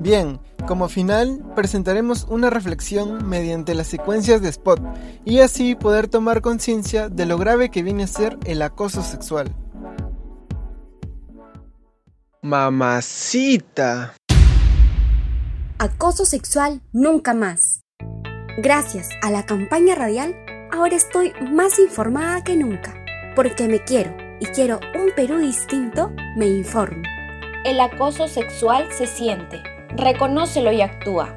Bien, como final presentaremos una reflexión mediante las secuencias de spot y así poder tomar conciencia de lo grave que viene a ser el acoso sexual. Mamacita. Acoso sexual nunca más. Gracias a la campaña radial, ahora estoy más informada que nunca, porque me quiero y quiero un Perú distinto, me informo. El acoso sexual se siente, reconócelo y actúa.